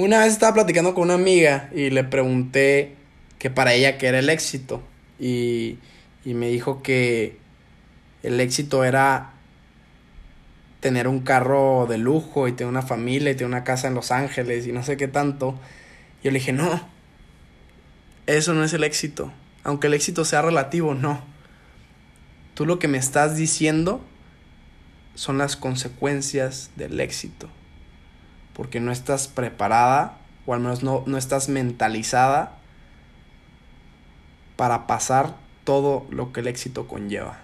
Una vez estaba platicando con una amiga y le pregunté que para ella qué era el éxito. Y, y me dijo que el éxito era tener un carro de lujo y tener una familia y tener una casa en Los Ángeles y no sé qué tanto. Yo le dije, no, eso no es el éxito. Aunque el éxito sea relativo, no. Tú lo que me estás diciendo son las consecuencias del éxito. Porque no estás preparada, o al menos no, no estás mentalizada para pasar todo lo que el éxito conlleva.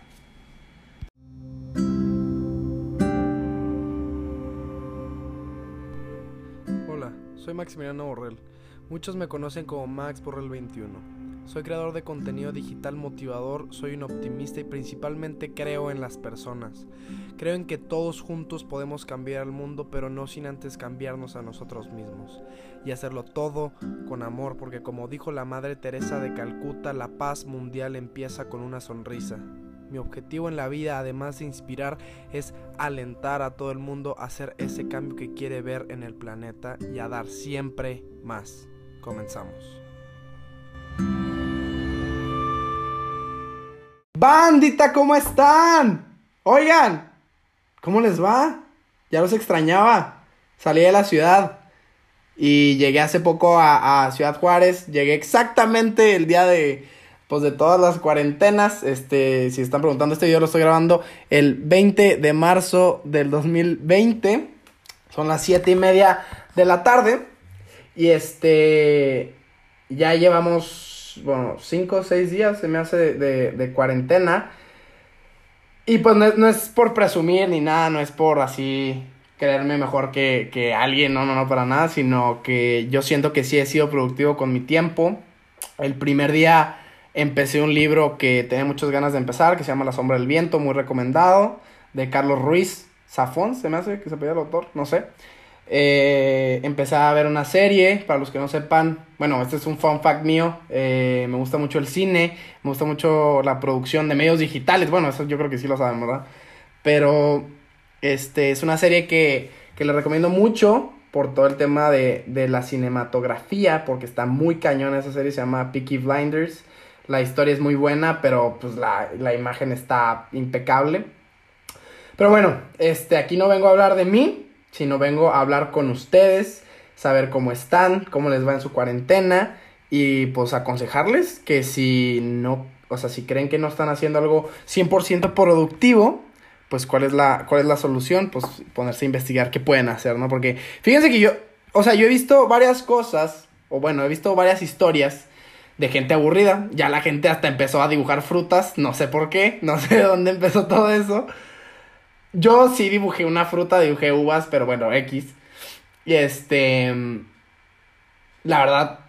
Hola, soy Maximiliano Borrell. Muchos me conocen como Max Borrell 21. Soy creador de contenido digital motivador, soy un optimista y principalmente creo en las personas. Creo en que todos juntos podemos cambiar el mundo, pero no sin antes cambiarnos a nosotros mismos. Y hacerlo todo con amor, porque como dijo la Madre Teresa de Calcuta, la paz mundial empieza con una sonrisa. Mi objetivo en la vida, además de inspirar, es alentar a todo el mundo a hacer ese cambio que quiere ver en el planeta y a dar siempre más. Comenzamos. Bandita, ¿cómo están? Oigan, ¿cómo les va? Ya los extrañaba. Salí de la ciudad y llegué hace poco a, Ciudad Juárez. Llegué exactamente el día de, pues de todas las cuarentenas. Este, si están preguntando, este video lo estoy grabando el 20 de marzo del 2020. Son las 7 y media de la tarde. Y este, ya llevamos bueno, cinco o seis días se me hace de, cuarentena. Y pues no, es por presumir ni nada, no es por así creerme mejor que, que alguien, no, no, no, para nada, sino que yo siento que sí he sido productivo con mi tiempo. El primer día empecé un libro que tenía muchas ganas de empezar, que se llama La sombra del viento, muy recomendado, de Carlos Ruiz Zafón, se me hace que se pedía el autor, no sé. Eh, empecé a ver una serie, para los que no sepan, bueno, este es un fun fact mío, eh, me gusta mucho el cine, me gusta mucho la producción de medios digitales, bueno, eso yo creo que sí lo saben, ¿verdad? Pero este es una serie que, que le recomiendo mucho por todo el tema de, de la cinematografía, porque está muy cañón esa serie, se llama Peaky Blinders, la historia es muy buena, pero pues la, la imagen está impecable. Pero bueno, este, aquí no vengo a hablar de mí, sino vengo a hablar con ustedes, saber cómo están, cómo les va en su cuarentena y pues aconsejarles que si no, o sea, si creen que no están haciendo algo 100% productivo, pues cuál es la cuál es la solución, pues ponerse a investigar qué pueden hacer, ¿no? Porque fíjense que yo, o sea, yo he visto varias cosas o bueno, he visto varias historias de gente aburrida. Ya la gente hasta empezó a dibujar frutas, no sé por qué, no sé de dónde empezó todo eso. Yo sí dibujé una fruta, dibujé uvas, pero bueno, X. Y este. La verdad,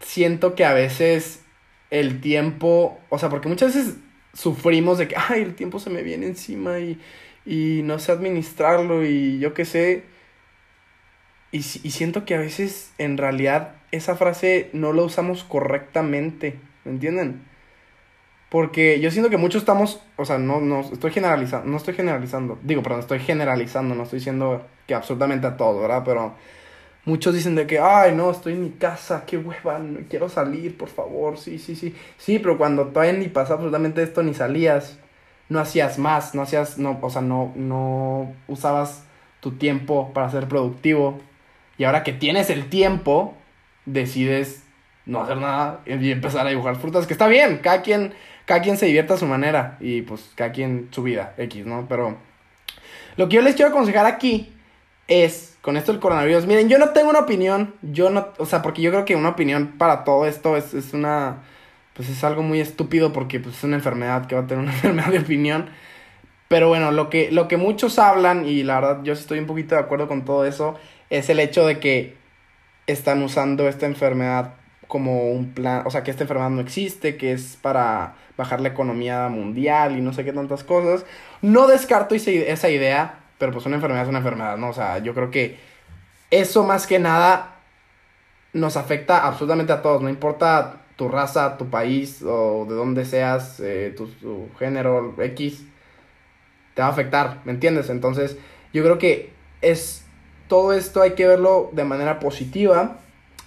siento que a veces el tiempo. O sea, porque muchas veces sufrimos de que, ay, el tiempo se me viene encima y, y no sé administrarlo y yo qué sé. Y, y siento que a veces, en realidad, esa frase no la usamos correctamente. ¿Me entienden? Porque yo siento que muchos estamos, o sea, no, no estoy generalizando, no estoy generalizando, digo, perdón, estoy generalizando, no estoy diciendo que absolutamente a todo, ¿verdad? Pero muchos dicen de que, ay, no, estoy en mi casa, qué hueva, quiero salir, por favor, sí, sí, sí. Sí, pero cuando todavía ni pasó absolutamente esto, ni salías, no hacías más, no hacías, no, o sea, no, no usabas tu tiempo para ser productivo. Y ahora que tienes el tiempo, decides no hacer nada y empezar a dibujar frutas, que está bien, cada quien cada quien se divierta a su manera y pues cada quien su vida, X, ¿no? Pero lo que yo les quiero aconsejar aquí es, con esto del coronavirus, miren, yo no tengo una opinión, yo no, o sea, porque yo creo que una opinión para todo esto es, es una, pues es algo muy estúpido porque pues es una enfermedad que va a tener una enfermedad de opinión. Pero bueno, lo que, lo que muchos hablan, y la verdad yo estoy un poquito de acuerdo con todo eso, es el hecho de que están usando esta enfermedad como un plan, o sea, que esta enfermedad no existe, que es para bajar la economía mundial y no sé qué tantas cosas. No descarto esa idea, pero pues una enfermedad es una enfermedad, ¿no? O sea, yo creo que eso más que nada nos afecta absolutamente a todos, no importa tu raza, tu país o de dónde seas, eh, tu, tu género X, te va a afectar, ¿me entiendes? Entonces, yo creo que es todo esto hay que verlo de manera positiva.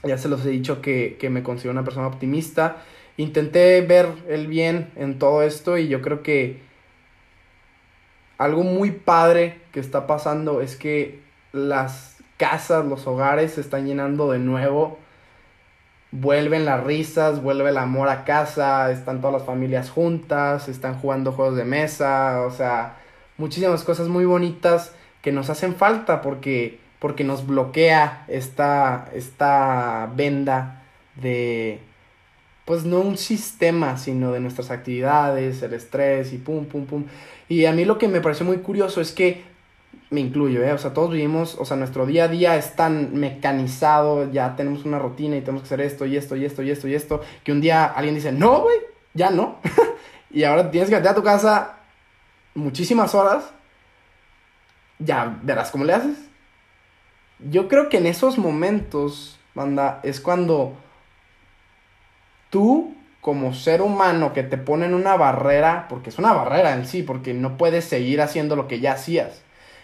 Ya se los he dicho que, que me considero una persona optimista. Intenté ver el bien en todo esto y yo creo que algo muy padre que está pasando es que las casas, los hogares se están llenando de nuevo. Vuelven las risas, vuelve el amor a casa, están todas las familias juntas, están jugando juegos de mesa, o sea, muchísimas cosas muy bonitas que nos hacen falta porque, porque nos bloquea esta, esta venda de, pues no un sistema, sino de nuestras actividades, el estrés y pum, pum, pum. Y a mí lo que me pareció muy curioso es que, me incluyo, ¿eh? O sea, todos vivimos, o sea, nuestro día a día es tan mecanizado, ya tenemos una rutina y tenemos que hacer esto y esto y esto y esto y esto, que un día alguien dice, no, güey, ya no. y ahora tienes que ir a tu casa muchísimas horas, ya verás cómo le haces. Yo creo que en esos momentos, banda, es cuando tú como ser humano que te ponen una barrera, porque es una barrera en sí, porque no puedes seguir haciendo lo que ya hacías.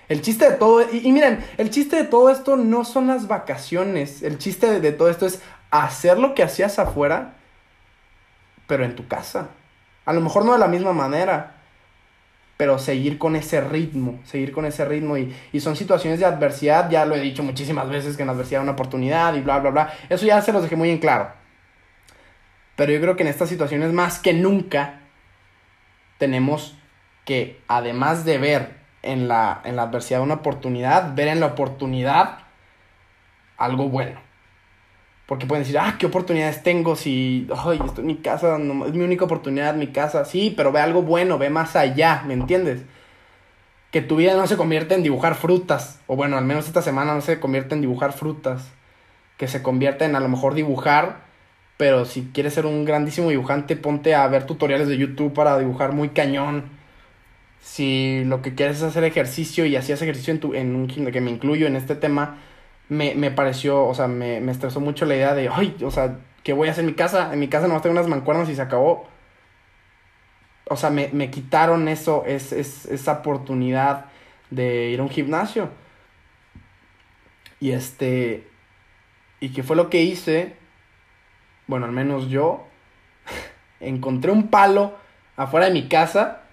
El chiste de todo, y, miren, el chiste de todo esto no son las vacaciones, el chiste de, de todo esto es hacer lo que hacías afuera, pero en tu casa. A lo mejor no de la misma manera, pero seguir con ese ritmo, seguir con ese ritmo y, y, son situaciones de adversidad, ya lo he dicho muchísimas veces que en adversidad hay una oportunidad y bla, bla, bla, eso ya se los dejé muy en claro. Pero yo creo que en estas situaciones más que nunca tenemos que, además de ver en la, en la adversidad una oportunidad, ver en la oportunidad algo bueno. Porque pueden decir, ah, ¿qué oportunidades tengo si, ay, estoy en mi casa, es mi única oportunidad, mi casa? Sí, pero ve algo bueno, ve más allá, ¿me entiendes? Que tu vida no se convierta en dibujar frutas, o bueno, al menos esta semana no se convierte en dibujar frutas, que se convierta en a lo mejor dibujar pero si quieres ser un grandísimo dibujante, ponte a ver tutoriales de YouTube para dibujar muy cañón. Si lo que quieres es hacer ejercicio y hacías ejercicio en, tu, en un que me incluyo en este tema, me, me pareció, o sea, me, me, estresó mucho la idea de, ay, o sea, ¿qué voy a hacer en mi casa? En mi casa no tengo unas mancuernas y se acabó. O sea, me, me quitaron eso, es, es, esa oportunidad de ir a un gimnasio. Y este, ¿y qué fue lo que hice? bueno, al menos yo, encontré un palo afuera de mi casa,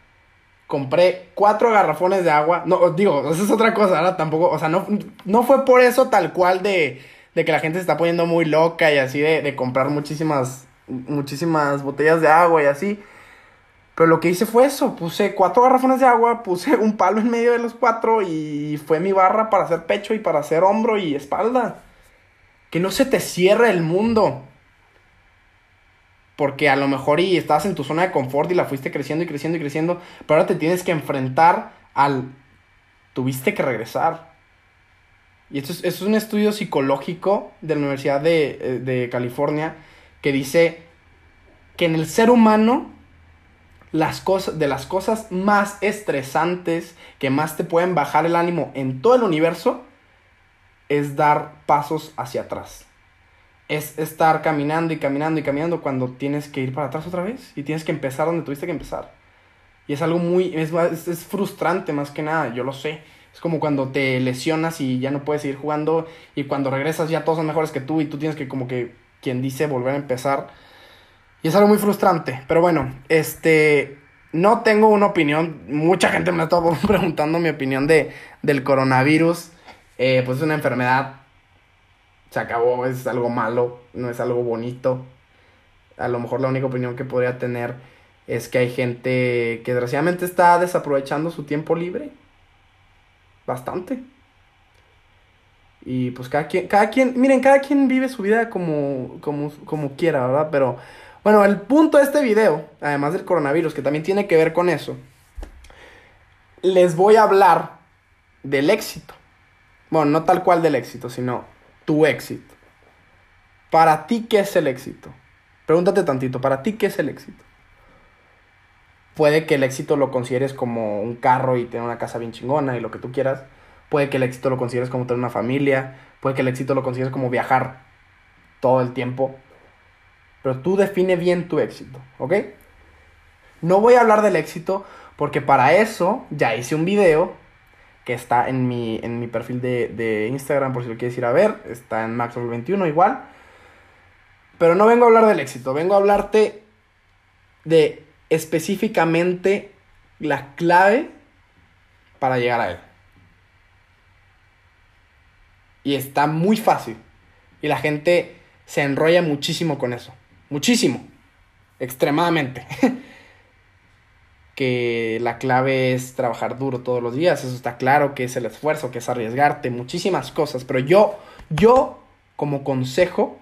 compré cuatro garrafones de agua, no, digo, eso es otra cosa, ahora tampoco, o sea, no, no fue por eso tal cual de, de que la gente se está poniendo muy loca y así de, de comprar muchísimas, muchísimas botellas de agua y así. Pero lo que hice fue eso, puse cuatro garrafones de agua, puse un palo en medio de los cuatro y fue mi barra para hacer pecho y para hacer hombro y espalda. Que no se te cierre el mundo porque a lo mejor y estabas en tu zona de confort y la fuiste creciendo y creciendo y creciendo, pero ahora te tienes que enfrentar al tuviste que regresar. Y esto es, es un estudio psicológico de la Universidad de, eh, de, California que dice que en el ser humano las cosas, de las cosas más estresantes que más te pueden bajar el ánimo en todo el universo es dar pasos hacia atrás es estar caminando y caminando y caminando cuando tienes que ir para atrás otra vez y tienes que empezar donde tuviste que empezar. Y es algo muy, es, es, frustrante más que nada, yo lo sé. Es como cuando te lesionas y ya no puedes seguir jugando y cuando regresas ya todos son mejores que tú y tú tienes que como que, quien dice, volver a empezar. Y es algo muy frustrante. Pero bueno, este, no tengo una opinión. Mucha gente me estado preguntando mi opinión de, del coronavirus. Eh, pues es una enfermedad se acabó, es algo malo, no es algo bonito. A lo mejor la única opinión que podría tener es que hay gente que desgraciadamente está desaprovechando su tiempo libre. Bastante. Y pues cada quien, cada quien, miren, cada quien vive su vida como, como, como quiera, ¿verdad? Pero bueno, el punto de este video, además del coronavirus, que también tiene que ver con eso, les voy a hablar del éxito. Bueno, no tal cual del éxito, sino tu éxito. Para ti, ¿qué es el éxito? Pregúntate tantito, ¿para ti qué es el éxito? Puede que el éxito lo consideres como un carro y tener una casa bien chingona y lo que tú quieras. Puede que el éxito lo consideres como tener una familia. Puede que el éxito lo consideres como viajar todo el tiempo. Pero tú define bien tu éxito, ¿ok? No voy a hablar del éxito porque para eso ya hice un video que está en mi, en mi perfil de, de Instagram por si lo quieres ir a ver. Está en Maxwell21 igual. Pero no vengo a hablar del éxito, vengo a hablarte de específicamente la clave para llegar a él. Y está muy fácil. Y la gente se enrolla muchísimo con eso. Muchísimo. Extremadamente. que la clave es trabajar duro todos los días. Eso está claro, que es el esfuerzo, que es arriesgarte, muchísimas cosas. Pero yo, yo, como consejo,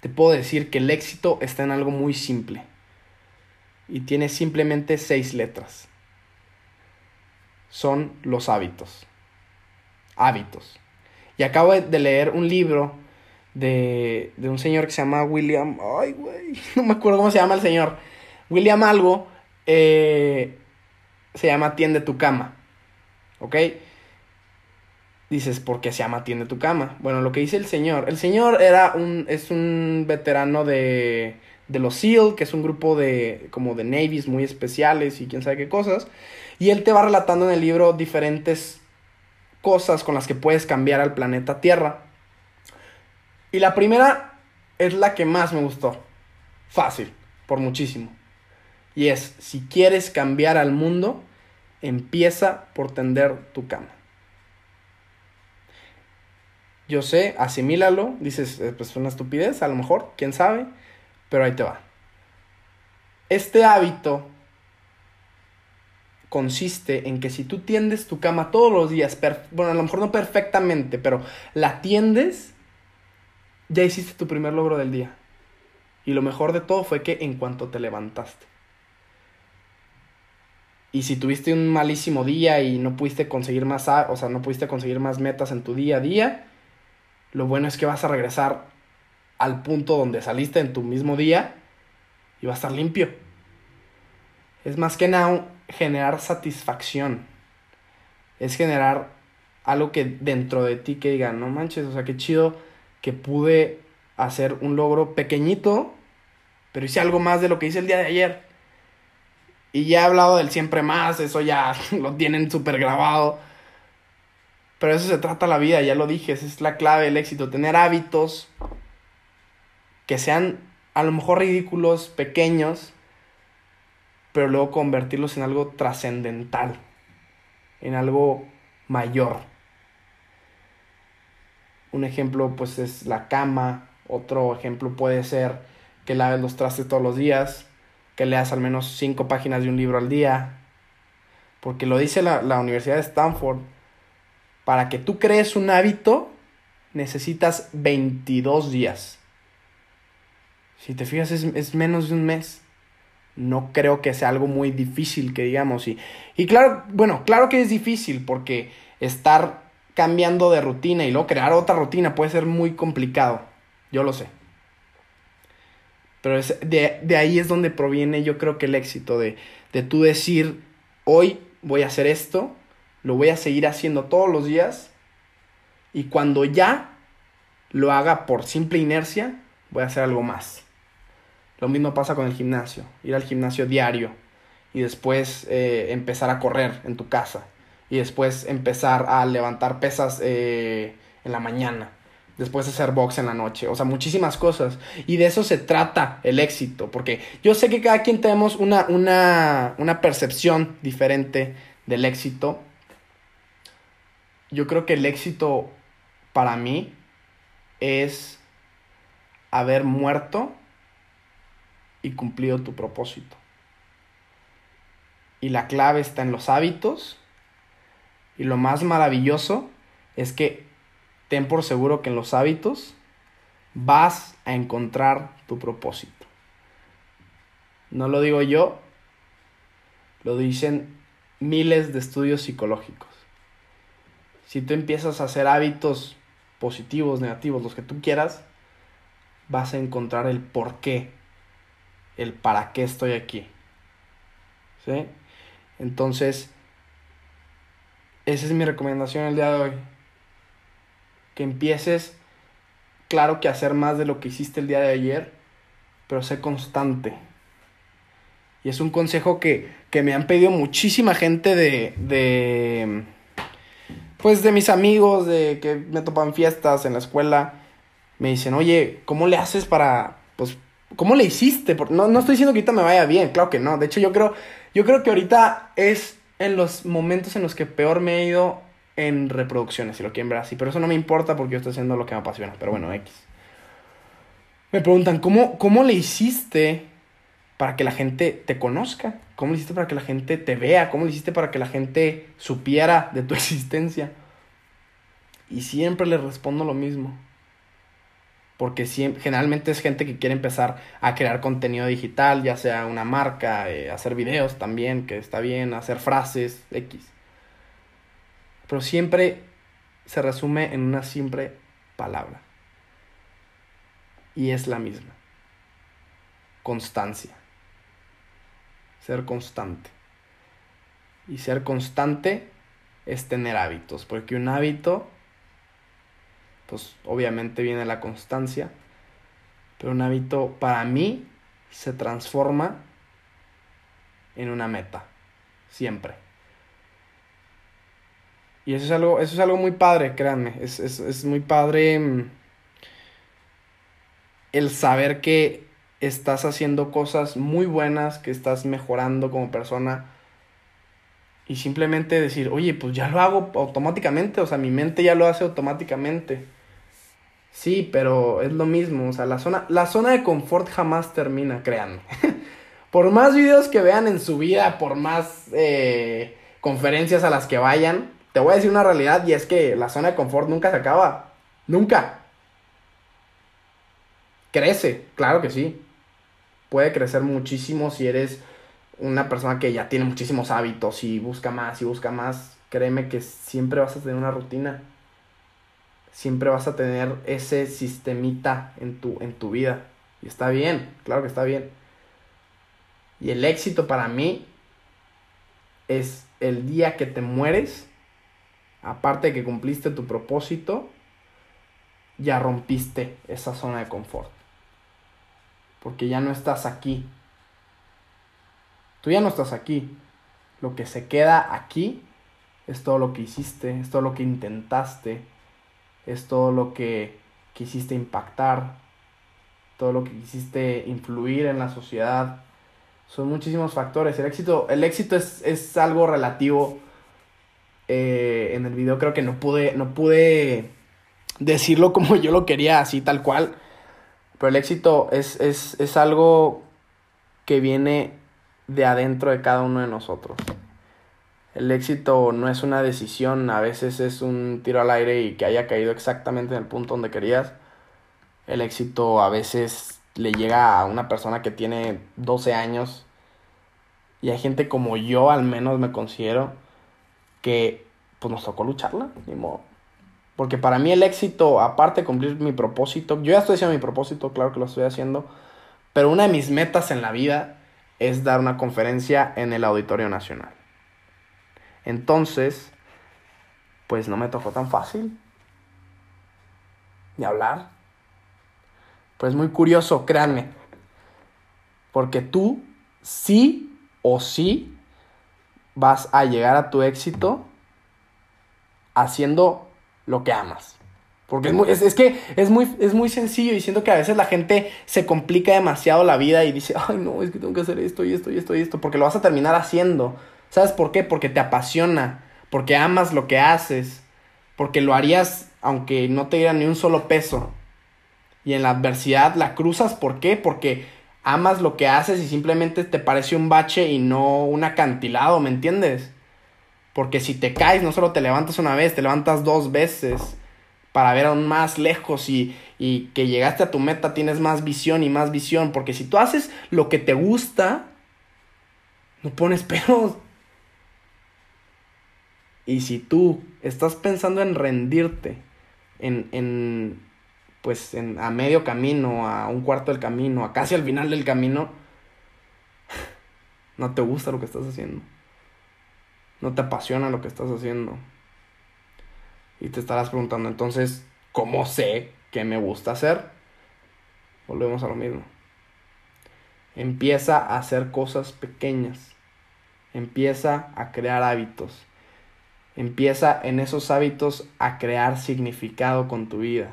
te puedo decir que el éxito está en algo muy simple. Y tiene simplemente seis letras. Son los hábitos. Hábitos. Y acabo de leer un libro de, de un señor que se llama William. Ay, güey. No me acuerdo cómo se llama el señor. William Algo. Eh, se llama Tiende tu cama. ¿Ok? Dices, ¿por qué se llama Tiende tu cama? Bueno, lo que dice el señor. El señor era un. es un veterano de. de los SEAL, que es un grupo de. como de navies muy especiales y quién sabe qué cosas. Y él te va relatando en el libro diferentes cosas con las que puedes cambiar al planeta Tierra. Y la primera es la que más me gustó. Fácil, por muchísimo. Y es, si quieres cambiar al mundo, empieza por tender tu cama. Yo sé, asimílalo, dices, eh, pues es una estupidez, a lo mejor, quién sabe, pero ahí te va. Este hábito consiste en que si tú tiendes tu cama todos los días, bueno, a lo mejor no perfectamente, pero la tiendes, ya hiciste tu primer logro del día. Y lo mejor de todo fue que en cuanto te levantaste. Y si tuviste un malísimo día y no pudiste conseguir más, o sea, no pudiste conseguir más metas en tu día a día, lo bueno es que vas a regresar al punto donde saliste en tu mismo día y va a estar limpio. Es más que nada generar satisfacción. Es generar algo que dentro de ti que diga, no manches, o sea, qué chido que pude hacer un logro pequeñito, pero hice algo más de lo que hice el día de ayer. Y ya he hablado del siempre más, eso ya lo tienen súper grabado. Pero eso se trata la vida, ya lo dije, es la clave del éxito, tener hábitos que sean a lo mejor ridículos, pequeños, pero luego convertirlos en algo trascendental, en algo mayor. Un ejemplo pues es la cama, otro ejemplo puede ser que laves los trastes todos los días, que leas al menos cinco páginas de un libro al día, porque lo dice la, Universidad de Stanford, para que tú crees un hábito necesitas 22 días. Si te fijas es, es menos de un mes no creo que sea algo muy difícil que digamos. Y, y claro, bueno, claro que es difícil porque estar cambiando de rutina y luego crear otra rutina puede ser muy complicado. Yo lo sé. Pero es, de, de, ahí es donde proviene yo creo que el éxito, de, de tú decir, hoy voy a hacer esto, lo voy a seguir haciendo todos los días y cuando ya lo haga por simple inercia, voy a hacer algo más. Lo mismo pasa con el gimnasio, ir al gimnasio diario y después eh, empezar a correr en tu casa y después empezar a levantar pesas eh, en la mañana, después hacer box en la noche, o sea, muchísimas cosas. Y de eso se trata el éxito, porque yo sé que cada quien tenemos una, una, una percepción diferente del éxito. Yo creo que el éxito para mí es haber muerto y cumplido tu propósito. Y la clave está en los hábitos. Y lo más maravilloso es que ten por seguro que en los hábitos vas a encontrar tu propósito. No lo digo yo, lo dicen miles de estudios psicológicos. Si tú empiezas a hacer hábitos positivos, negativos, los que tú quieras, vas a encontrar el por qué el para qué estoy aquí. ¿Sí? Entonces, esa es mi recomendación el día de hoy. Que empieces, claro que hacer más de lo que hiciste el día de ayer, pero sé constante. Y es un consejo que, que me han pedido muchísima gente de, de, pues de mis amigos, de que me topan fiestas en la escuela, me dicen, oye, ¿cómo le haces para, pues, ¿cómo le hiciste? No, no estoy diciendo que ahorita me vaya bien, claro que no. De hecho, yo creo, yo creo que ahorita es en los momentos en los que peor me he ido en reproducciones, si lo quieren ver así. Pero eso no me importa porque yo estoy haciendo lo que me apasiona. Pero bueno, X. Me preguntan, ¿cómo, cómo le hiciste para que la gente te conozca? ¿Cómo le hiciste para que la gente te vea? ¿Cómo le hiciste para que la gente supiera de tu existencia? Y siempre le respondo lo mismo. Porque generalmente es gente que quiere empezar a crear contenido digital, ya sea una marca, eh, hacer videos también, que está bien, hacer frases, X. Pero siempre se resume en una simple palabra. Y es la misma. Constancia. Ser constante. Y ser constante es tener hábitos, porque un hábito, pues obviamente viene la constancia, pero un hábito para mí se transforma en una meta, siempre. Y eso es algo, eso es algo muy padre, créanme. Es, muy padre mm, el saber que estás haciendo cosas muy buenas, que estás mejorando como persona. Y simplemente decir, oye, pues ya lo hago automáticamente, o sea, mi mente ya lo hace automáticamente. Sí, pero es lo mismo, o sea, la zona, la zona de confort jamás termina, créanme. por más videos que vean en su vida, por más eh, conferencias a las que vayan, te voy a decir una realidad y es que la zona de confort nunca se acaba. Nunca. Crece, claro que sí. Puede crecer muchísimo si eres una persona que ya tiene muchísimos hábitos y busca más y busca más. Créeme que siempre vas a tener una rutina. Siempre vas a tener ese sistemita en tu, en tu vida. Y está bien, claro que está bien. Y el éxito para mí es el día que te mueres aparte de que cumpliste tu propósito, ya rompiste esa zona de confort. Porque ya no estás aquí. Tú ya no estás aquí. Lo que se queda aquí es todo lo que hiciste, es todo lo que intentaste, es todo lo que quisiste impactar, todo lo que quisiste influir en la sociedad. Son muchísimos factores. El éxito, el éxito es, es algo relativo eh, en el video creo que no pude, no pude decirlo como yo lo quería, así tal cual. Pero el éxito es, es, es algo que viene de adentro de cada uno de nosotros. El éxito no es una decisión, a veces es un tiro al aire y que haya caído exactamente en el punto donde querías. El éxito a veces le llega a una persona que tiene 12 años y hay gente como yo al menos me considero que pues nos tocó lucharla, ni modo. Porque para mí el éxito, aparte de cumplir mi propósito, yo ya estoy haciendo mi propósito, claro que lo estoy haciendo, pero una de mis metas en la vida es dar una conferencia en el Auditorio Nacional. Entonces, pues no me tocó tan fácil de hablar. Pues muy curioso, créanme. Porque tú sí o sí vas a llegar a tu éxito haciendo lo que amas. Porque es, muy, es, que es muy, es muy sencillo y siento que a veces la gente se complica demasiado la vida y dice, ay no, es que tengo que hacer esto y esto y esto y esto, porque lo vas a terminar haciendo. ¿Sabes por qué? Porque te apasiona, porque amas lo que haces, porque lo harías aunque no te diera ni un solo peso. Y en la adversidad la cruzas, ¿por qué? Porque amas lo que haces y simplemente te parece un bache y no un acantilado, ¿me entiendes? Porque si te caes, no solo te levantas una vez, te levantas dos veces para ver aún más lejos y, y que llegaste a tu meta tienes más visión y más visión. Porque si tú haces lo que te gusta, no pones peros. Y si tú estás pensando en rendirte, en, en pues en, a medio camino, a un cuarto del camino, a casi al final del camino, no te gusta lo que estás haciendo. No te apasiona lo que estás haciendo. Y te estarás preguntando, entonces, ¿cómo sé qué me gusta hacer? Volvemos a lo mismo. Empieza a hacer cosas pequeñas. Empieza a crear hábitos. Empieza en esos hábitos a crear significado con tu vida.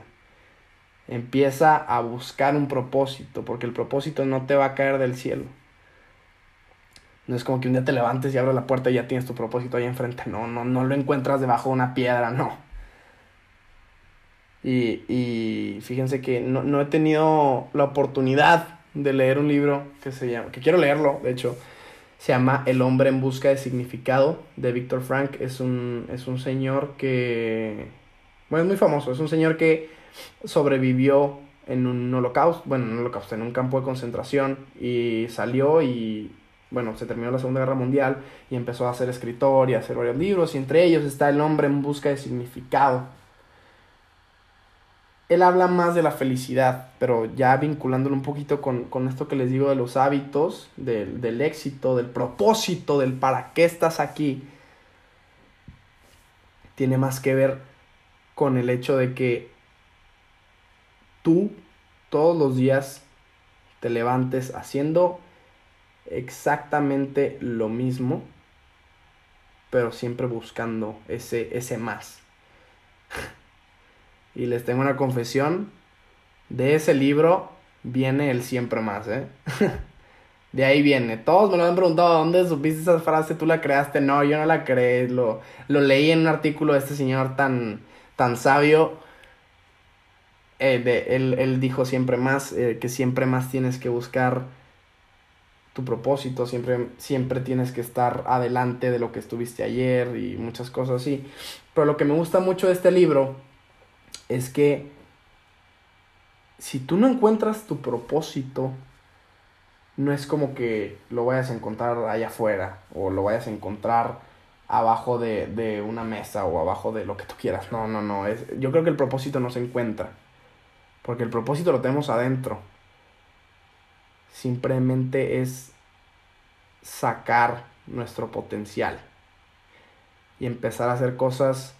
Empieza a buscar un propósito, porque el propósito no te va a caer del cielo. No es como que un día te levantes y abres la puerta y ya tienes tu propósito ahí enfrente. No, no, no lo encuentras debajo de una piedra, no. Y, y fíjense que no, no, he tenido la oportunidad de leer un libro que se llama, que quiero leerlo, de hecho, se llama El hombre en busca de significado de Víctor Frank. Es un, es un señor que, bueno, es muy famoso, es un señor que sobrevivió en un holocausto, bueno, en un holocausto, en un campo de concentración y salió y, bueno, se terminó la Segunda Guerra Mundial y empezó a ser escritor y a hacer varios libros y entre ellos está El hombre en busca de significado. Él habla más de la felicidad, pero ya vinculándolo un poquito con, esto que les digo de los hábitos, del, del, éxito, del propósito, del para qué estás aquí, tiene más que ver con el hecho de que tú todos los días te levantes haciendo exactamente lo mismo, pero siempre buscando ese, ese más. Y les tengo una confesión. De ese libro viene el siempre más, ¿eh? de ahí viene. Todos me lo han preguntado, ¿dónde supiste esa frase? ¿Tú la creaste? No, yo no la creé. Lo, lo leí en un artículo de este señor tan, tan sabio. Eh, de, él, dijo siempre más, eh, que siempre más tienes que buscar tu propósito, siempre, siempre tienes que estar adelante de lo que estuviste ayer y muchas cosas así. Pero lo que me gusta mucho de este libro es que si tú no encuentras tu propósito, no es como que lo vayas a encontrar allá afuera o lo vayas a encontrar abajo de, una mesa o abajo de lo que tú quieras. No, no, no. Es, yo creo que el propósito no se encuentra. Porque el propósito lo tenemos adentro. Simplemente es sacar nuestro potencial y empezar a hacer cosas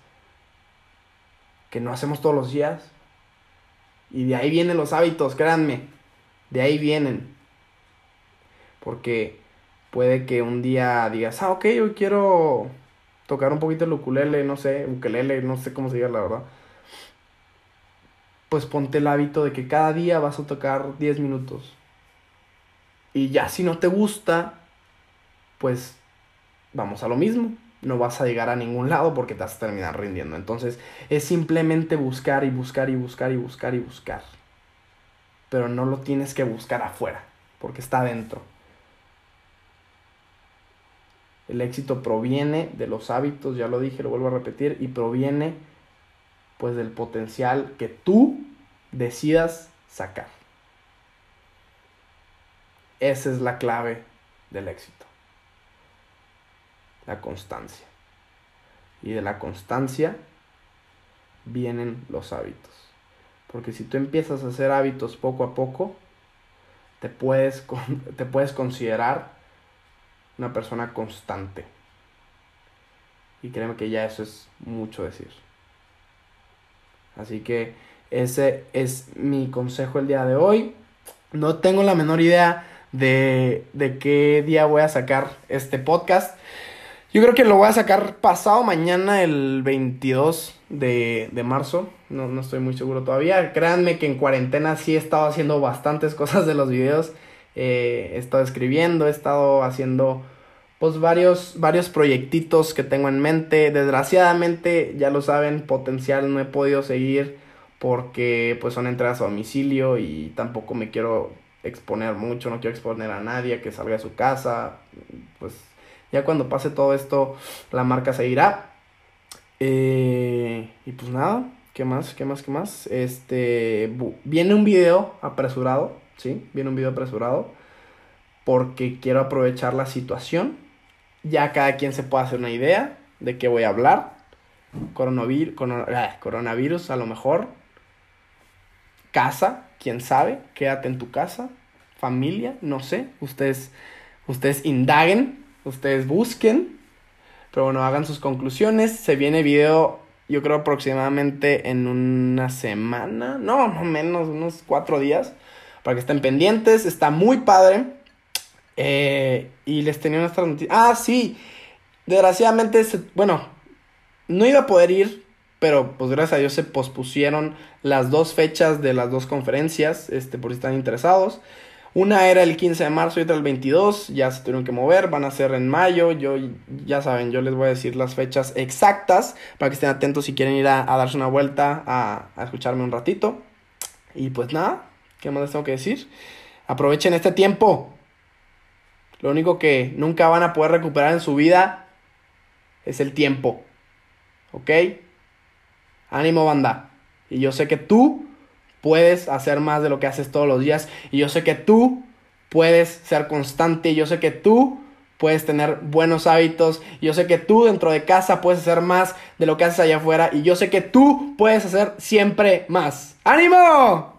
que no hacemos todos los días. Y de ahí vienen los hábitos, créanme. De ahí vienen. Porque puede que un día digas, ah, ok, hoy quiero tocar un poquito el ukulele, no sé, ukulele, no sé cómo se diga la verdad. Pues ponte el hábito de que cada día vas a tocar 10 minutos. Y ya si no te gusta, pues vamos a lo mismo no vas a llegar a ningún lado porque te vas a terminar rindiendo. Entonces es simplemente buscar y buscar y buscar y buscar y buscar. Pero no lo tienes que buscar afuera, porque está adentro. El éxito proviene de los hábitos, ya lo dije, lo vuelvo a repetir, y proviene pues del potencial que tú decidas sacar. Esa es la clave del éxito la constancia. Y de la constancia vienen los hábitos. Porque si tú empiezas a hacer hábitos poco a poco, te puedes, te puedes considerar una persona constante. Y créeme que ya eso es mucho decir. Así que ese es mi consejo el día de hoy. No tengo la menor idea de, de qué día voy a sacar este podcast. Yo creo que lo voy a sacar pasado mañana, el 22 de, marzo. No, no, estoy muy seguro todavía. Créanme que en cuarentena sí he estado haciendo bastantes cosas de los videos. Eh, he estado escribiendo, he estado haciendo pues varios, varios proyectitos que tengo en mente. Desgraciadamente, ya lo saben, potencial no he podido seguir porque pues son entradas a domicilio y tampoco me quiero exponer mucho, no quiero exponer a nadie que salga de su casa. Pues ya cuando pase todo esto, la marca se irá. Eh, y pues nada, ¿qué más? ¿Qué más? ¿Qué más? Este, viene un video apresurado, ¿sí? Viene un video apresurado porque quiero aprovechar la situación. Ya cada quien se puede hacer una idea de qué voy a hablar. Coronavirus, a lo mejor. Casa, quién sabe, quédate en tu casa. Familia, no sé. Ustedes, ustedes indaguen ustedes busquen, pero bueno, hagan sus conclusiones. Se viene video, yo creo aproximadamente en una semana, no, no menos, unos cuatro días, para que estén pendientes. Está muy padre. Eh, y les tenía unas noticias. Ah, sí. Desgraciadamente, bueno, no iba a poder ir, pero pues gracias a Dios se pospusieron las dos fechas de las dos conferencias, este, por si están interesados. Una era el 15 de marzo y otra el 22, ya se tuvieron que mover, van a ser en mayo, yo ya saben, yo les voy a decir las fechas exactas para que estén atentos si quieren ir a, darse una vuelta, a, a, escucharme un ratito. Y pues nada, ¿qué más les tengo que decir? Aprovechen este tiempo. Lo único que nunca van a poder recuperar en su vida es el tiempo. ¿Ok? Ánimo banda. Y yo sé que tú puedes hacer más de lo que haces todos los días. Y yo sé que tú puedes ser constante. Y yo sé que tú puedes tener buenos hábitos. Yo sé que tú dentro de casa puedes hacer más de lo que haces allá afuera. Y yo sé que tú puedes hacer siempre más. ¡Ánimo!